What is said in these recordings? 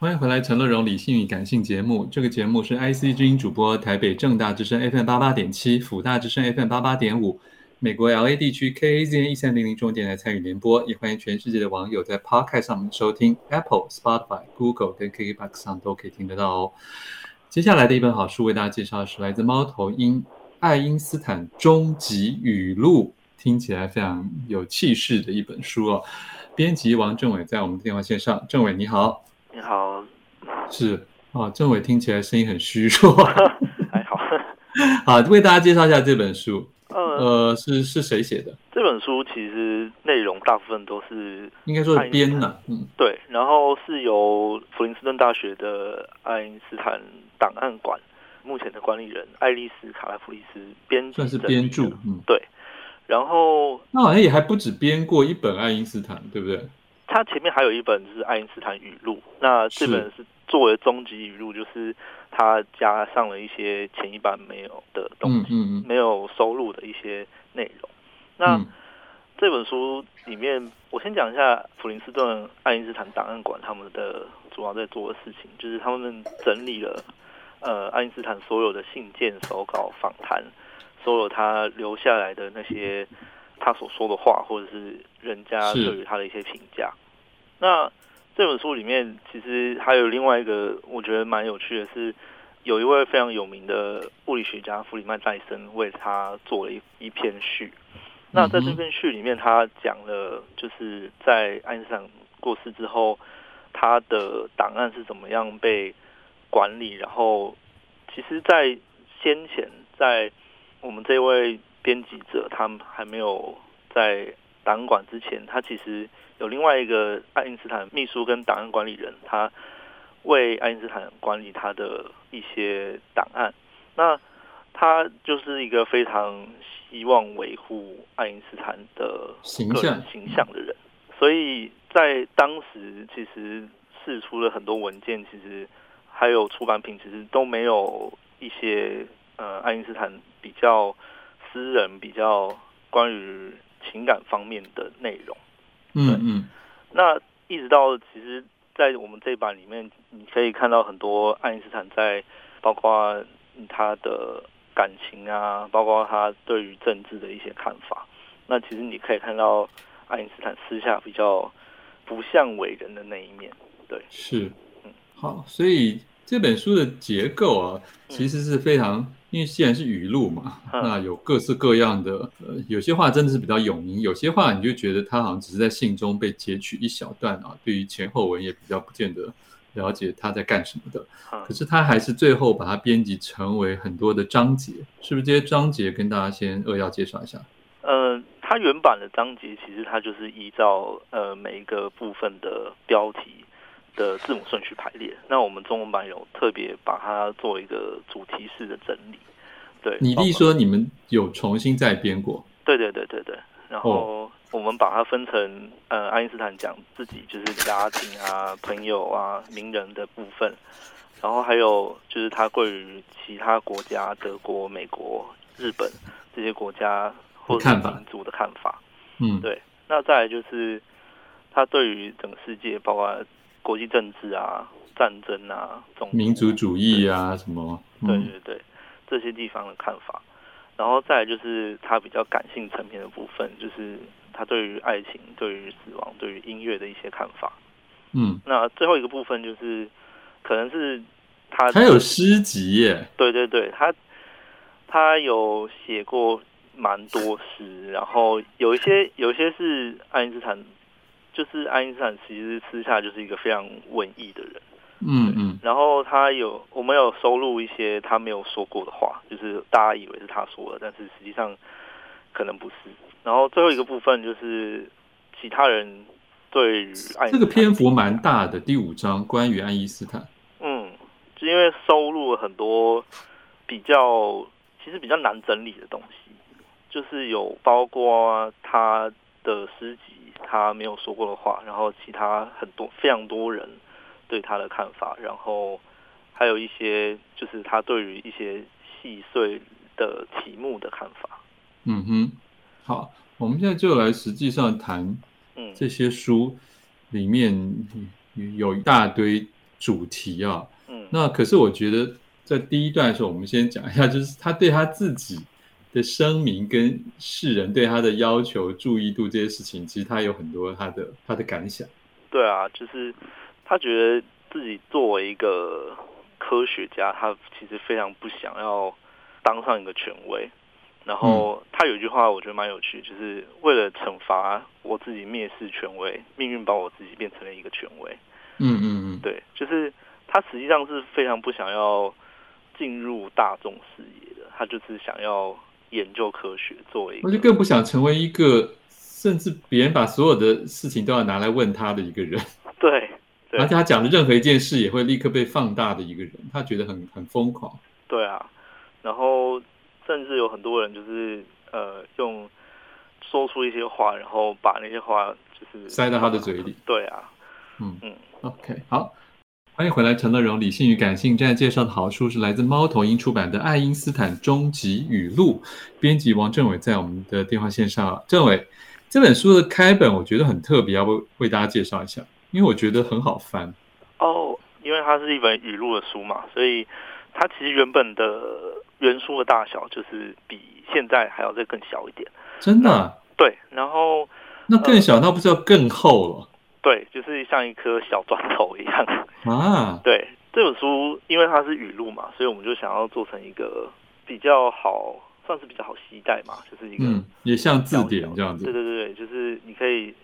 欢迎回来，《陈乐融理性与感性》节目。这个节目是 IC 之音主播，台北正大之声 FM 八八点七，辅大之声 FM 八八点五，美国 LA 地区 KAZN 一三零零中电台参与联播。也欢迎全世界的网友在 Podcast 上面收听，Apple、Spotify、Google 跟 KKBOX 上都可以听得到哦。接下来的一本好书为大家介绍的是来自猫头鹰爱因斯坦终极语录，听起来非常有气势的一本书哦。编辑王政纬在我们的电话线上，政纬你好。你好，是啊，政委听起来声音很虚弱，还好。好，为大家介绍一下这本书。呃，呃是是谁写的？这本书其实内容大部分都是应该说是编的，嗯，对。然后是由普林斯顿大学的爱因斯坦档案馆目前的管理人爱丽丝卡拉弗里斯编，算是编著，嗯，对。然后那好像也还不止编过一本爱因斯坦，对不对？他前面还有一本是爱因斯坦语录，那这本是作为终极语录，就是他加上了一些前一版没有的东西，嗯嗯、没有收录的一些内容。那、嗯、这本书里面，我先讲一下普林斯顿爱因斯坦档案馆他们的主要在做的事情，就是他们整理了呃爱因斯坦所有的信件、手稿、访谈，所有他留下来的那些。他所说的话，或者是人家对于他的一些评价。那这本书里面，其实还有另外一个我觉得蛮有趣的是，有一位非常有名的物理学家弗里曼戴森为他做了一一篇序。那在这篇序里面，他讲了就是在爱因斯坦过世之后，他的档案是怎么样被管理。然后，其实，在先前，在我们这位。编辑者他还没有在档案馆之前，他其实有另外一个爱因斯坦秘书跟档案管理人，他为爱因斯坦管理他的一些档案。那他就是一个非常希望维护爱因斯坦的个人形象的人，所以在当时其实释出了很多文件，其实还有出版品，其实都没有一些呃爱因斯坦比较。私人比较关于情感方面的内容，嗯嗯，那一直到其实，在我们这版里面，你可以看到很多爱因斯坦在包括他的感情啊，包括他对于政治的一些看法。那其实你可以看到爱因斯坦私下比较不像伟人的那一面。对，是，嗯，好，所以这本书的结构啊，其实是非常。因为既然是语录嘛，那有各式各样的，呃，有些话真的是比较有名，有些话你就觉得他好像只是在信中被截取一小段啊，对于前后文也比较不见得了解他在干什么的。可是他还是最后把它编辑成为很多的章节，是不是？这些章节跟大家先扼要介绍一下。呃，他原版的章节其实它就是依照呃每一个部分的标题。的字母顺序排列，那我们中文版有特别把它做一个主题式的整理。对，你弟说你们有重新再编过？对对对对对。然后我们把它分成呃，爱因斯坦讲自己就是家庭啊、朋友啊、名人的部分，然后还有就是他对于其他国家，德国、美国、日本这些国家或者民族的看法。嗯，对。那再来就是他对于整个世界，包括。国际政治啊，战争啊，种民族主义啊，什么？对对对，这些地方的看法。然后再来就是他比较感性层面的部分，就是他对于爱情、对于死亡、对于音乐的一些看法。嗯，那最后一个部分就是，可能是他他有诗集耶。对对对，他他有写过蛮多诗，然后有一些有一些是爱因斯坦。就是爱因斯坦其实私下就是一个非常文艺的人，嗯嗯，然后他有我们有收录一些他没有说过的话，就是大家以为是他说的，但是实际上可能不是。然后最后一个部分就是其他人对于爱这个篇幅蛮大的，第五章关于爱因斯坦，嗯，就因为收录了很多比较其实比较难整理的东西，就是有包括他的诗集。他没有说过的话，然后其他很多非常多人对他的看法，然后还有一些就是他对于一些细碎的题目的看法。嗯哼，好，我们现在就来实际上谈，这些书里面有一大堆主题啊。嗯，那可是我觉得在第一段的时候，我们先讲一下，就是他对他自己的声明跟世人对他的要求、注意度这些事情，其实他有很多他的他的感想。对啊，就是他觉得自己作为一个科学家，他其实非常不想要当上一个权威。然后他有一句话，我觉得蛮有趣，就是为了惩罚我自己蔑视权威，命运把我自己变成了一个权威。嗯嗯嗯，对，就是他实际上是非常不想要进入大众视野的，他就是想要研究科学，作为我就更不想成为一个甚至别人把所有的事情都要拿来问他的一个人。对，对，而且他讲的任何一件事也会立刻被放大的一个人，他觉得很很疯狂。对啊，然后。甚至有很多人就是呃用说出一些话，然后把那些话就是塞到他的嘴里。对啊，嗯嗯，OK，好，欢迎回来，陈乐融，理性与感性。正在介绍的好书是来自猫头鹰出版的《爱因斯坦终极语录》，编辑王政伟在我们的电话线上。政伟，这本书的开本我觉得很特别，要不为大家介绍一下？因为我觉得很好翻。哦，因为它是一本语录的书嘛，所以它其实原本的。原书的大小就是比现在还要再更小一点，真的、啊？对，然后那更小，那不是要更厚了？对，就是像一颗小砖头一样 啊。对，这本书因为它是语录嘛，所以我们就想要做成一个比较好，算是比较好携带嘛，就是一个嗯，也像字典这样子。对对对，就是你可以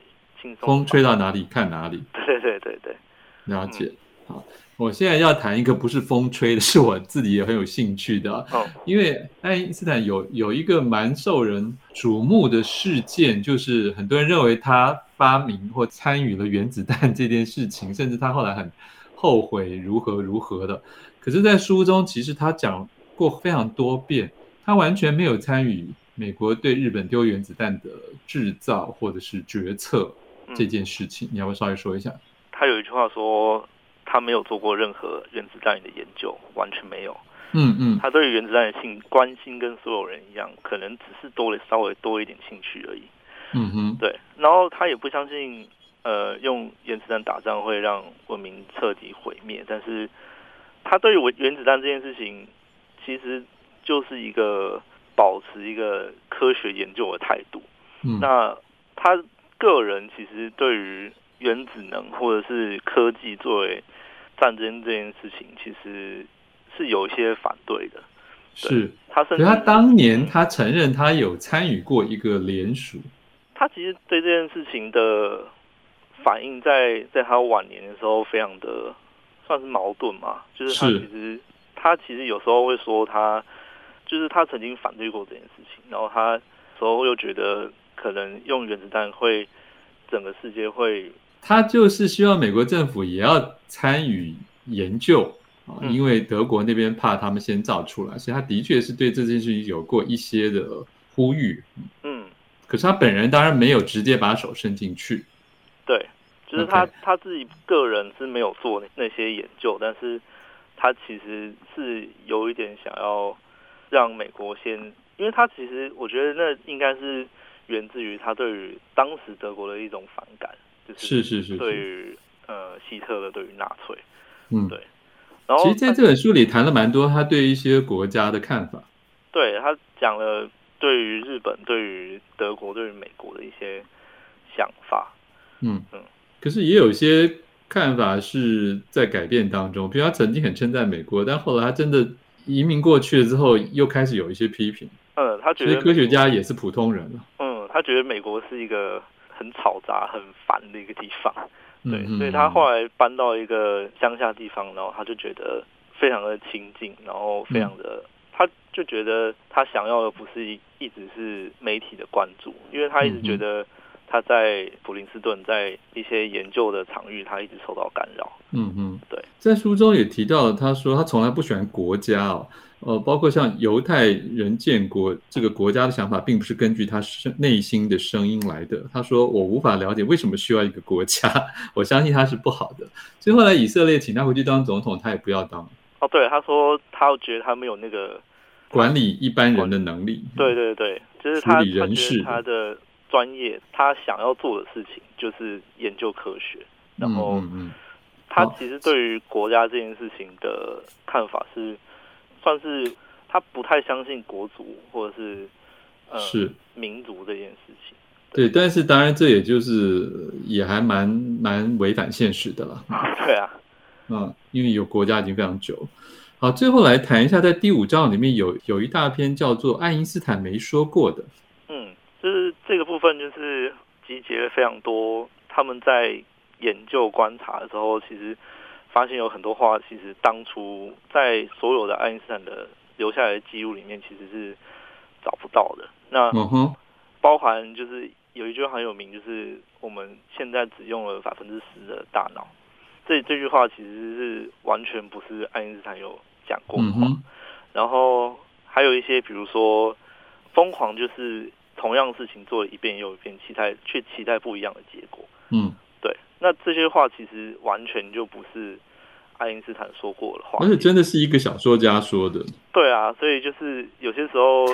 轻松，风吹到哪里看哪里。对对对对，了解。嗯好，我现在要谈一个不是风吹的，是我自己也很有兴趣的。哦，因为爱因斯坦有有一个蛮受人瞩目的事件，就是很多人认为他发明或参与了原子弹这件事情，甚至他后来很后悔如何如何的。可是，在书中其实他讲过非常多遍，他完全没有参与美国对日本丢原子弹的制造或者是决策这件事情。你要不要稍微说一下？他有一句话说。他没有做过任何原子弹的研究，完全没有。嗯嗯，他对原子弹的兴关心跟所有人一样，可能只是多了稍微多一点兴趣而已。嗯哼，对。然后他也不相信，呃，用原子弹打仗会让文明彻底毁灭。但是，他对于原原子弹这件事情，其实就是一个保持一个科学研究的态度。嗯，那他个人其实对于原子能或者是科技作为战争这件事情，其实是有一些反对的。是他甚至他当年他承认他有参与过一个联署。他其实对这件事情的反应在，在在他晚年的时候，非常的算是矛盾嘛。就是他其实他其实有时候会说他，就是他曾经反对过这件事情，然后他时候又觉得可能用原子弹会整个世界会。他就是希望美国政府也要参与研究因为德国那边怕他们先造出来，所以他的确是对这件事情有过一些的呼吁。嗯，可是他本人当然没有直接把手伸进去。对，就是他他自己个人是没有做那些研究，但是他其实是有一点想要让美国先，因为他其实我觉得那应该是源自于他对于当时德国的一种反感。就是是是对于呃希特勒对于纳粹，嗯对，然后其实在这本书里谈了蛮多他对一些国家的看法，对他讲了对于日本、对于德国、对于美国的一些想法，嗯。嗯，可是也有一些看法是在改变当中，比如他曾经很称赞美国，但后来他真的移民过去了之后，又开始有一些批评，嗯，他觉得科学家也是普通人了，嗯，他觉得美国是一个。很嘈杂、很烦的一个地方，对，嗯嗯，所以他后来搬到一个乡下地方，然后他就觉得非常的清静，然后非常的，就觉得他想要的不是一一直是媒体的关注，因为他一直觉得他在普林斯顿在一些研究的场域，他一直受到干扰。嗯嗯，对，在书中也提到了，他说他从来不喜欢国家哦。呃，包括像犹太人建国这个国家的想法，并不是根据他内心的声音来的。他说：“我无法了解为什么需要一个国家，我相信他是不好的。”所以后来以色列请他回去当总统，他也不要当。哦，对，他说他觉得他没有那个管理一般人的能力。对对对，就是他处理人事他，他的专业，他想要做的事情就是研究科学，然后。他其实对于国家这件事情的看法是，算是他不太相信国族或者是呃是民族这件事情。对，但是当然这也就是也还蛮蛮违反现实的了。对啊，嗯，因为有国家已经非常久。好，最后来谈一下，在第五章里面有有一大篇叫做《爱因斯坦没说过的》。嗯，就是这个部分就是集结了非常多他们在研究观察的时候，其实发现有很多话，其实当初在所有的爱因斯坦的留下来的记录里面，其实是找不到的。那嗯哼，包含就是。有一句话很有名，就是我们现在只用了百分之十的大脑。这这句话其实是完全不是爱因斯坦有讲过的话。然后还有一些，比如说疯狂，就是同样事情做了一遍又一遍，期待却期待不一样的结果。嗯，对。那这些话其实完全就不是爱因斯坦说过的话，而且真的是一个小说家说的。对啊，所以就是有些时候。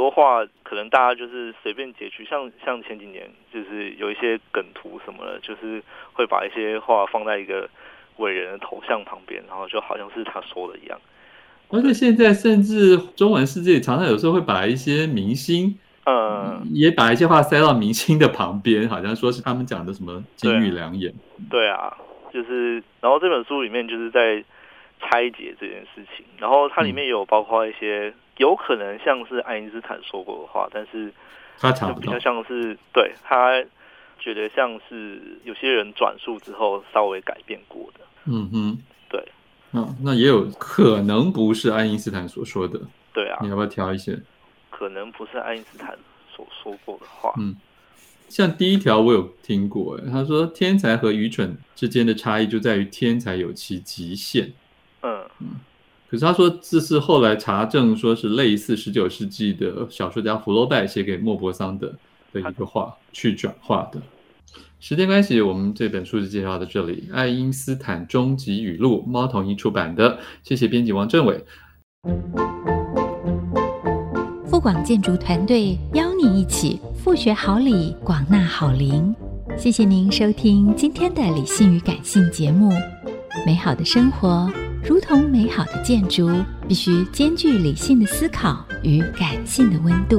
很多话可能大家就是随便截取，像像前几年就是有一些梗图什么的，就是会把一些话放在一个伟人的头像旁边，然后就好像是他说的一样。而且现在甚至中文世界常常有时候会把一些明星，嗯，也把一些话塞到明星的旁边，好像说是他们讲的什么金玉良言。对啊，就是然后这本书里面就是在拆解这件事情，然后它里面有包括一些。有可能像是爱因斯坦说过的话，但是他比较像是对他觉得像是有些人转述之后稍微改变过的。嗯哼，对，嗯，那也有可能不是爱因斯坦所说的。对啊，你要不要挑一些？可能不是爱因斯坦所说过的话。嗯，像第一条我有听过，哎，他说天才和愚蠢之间的差异就在于天才有其极限。嗯嗯。可是他说这是后来查证，说是类似十九世纪的小说家福楼拜写给莫泊桑的的一个话去转化的。时间关系，我们这本书就介绍到这里。爱因斯坦终极语录，猫头鹰出版的。谢谢编辑王政伟。富广建筑团队邀你一起富学好礼，广纳好邻。谢谢您收听今天的理性与感性节目。美好的生活。如同美好的建筑，必须兼具理性的思考与感性的温度。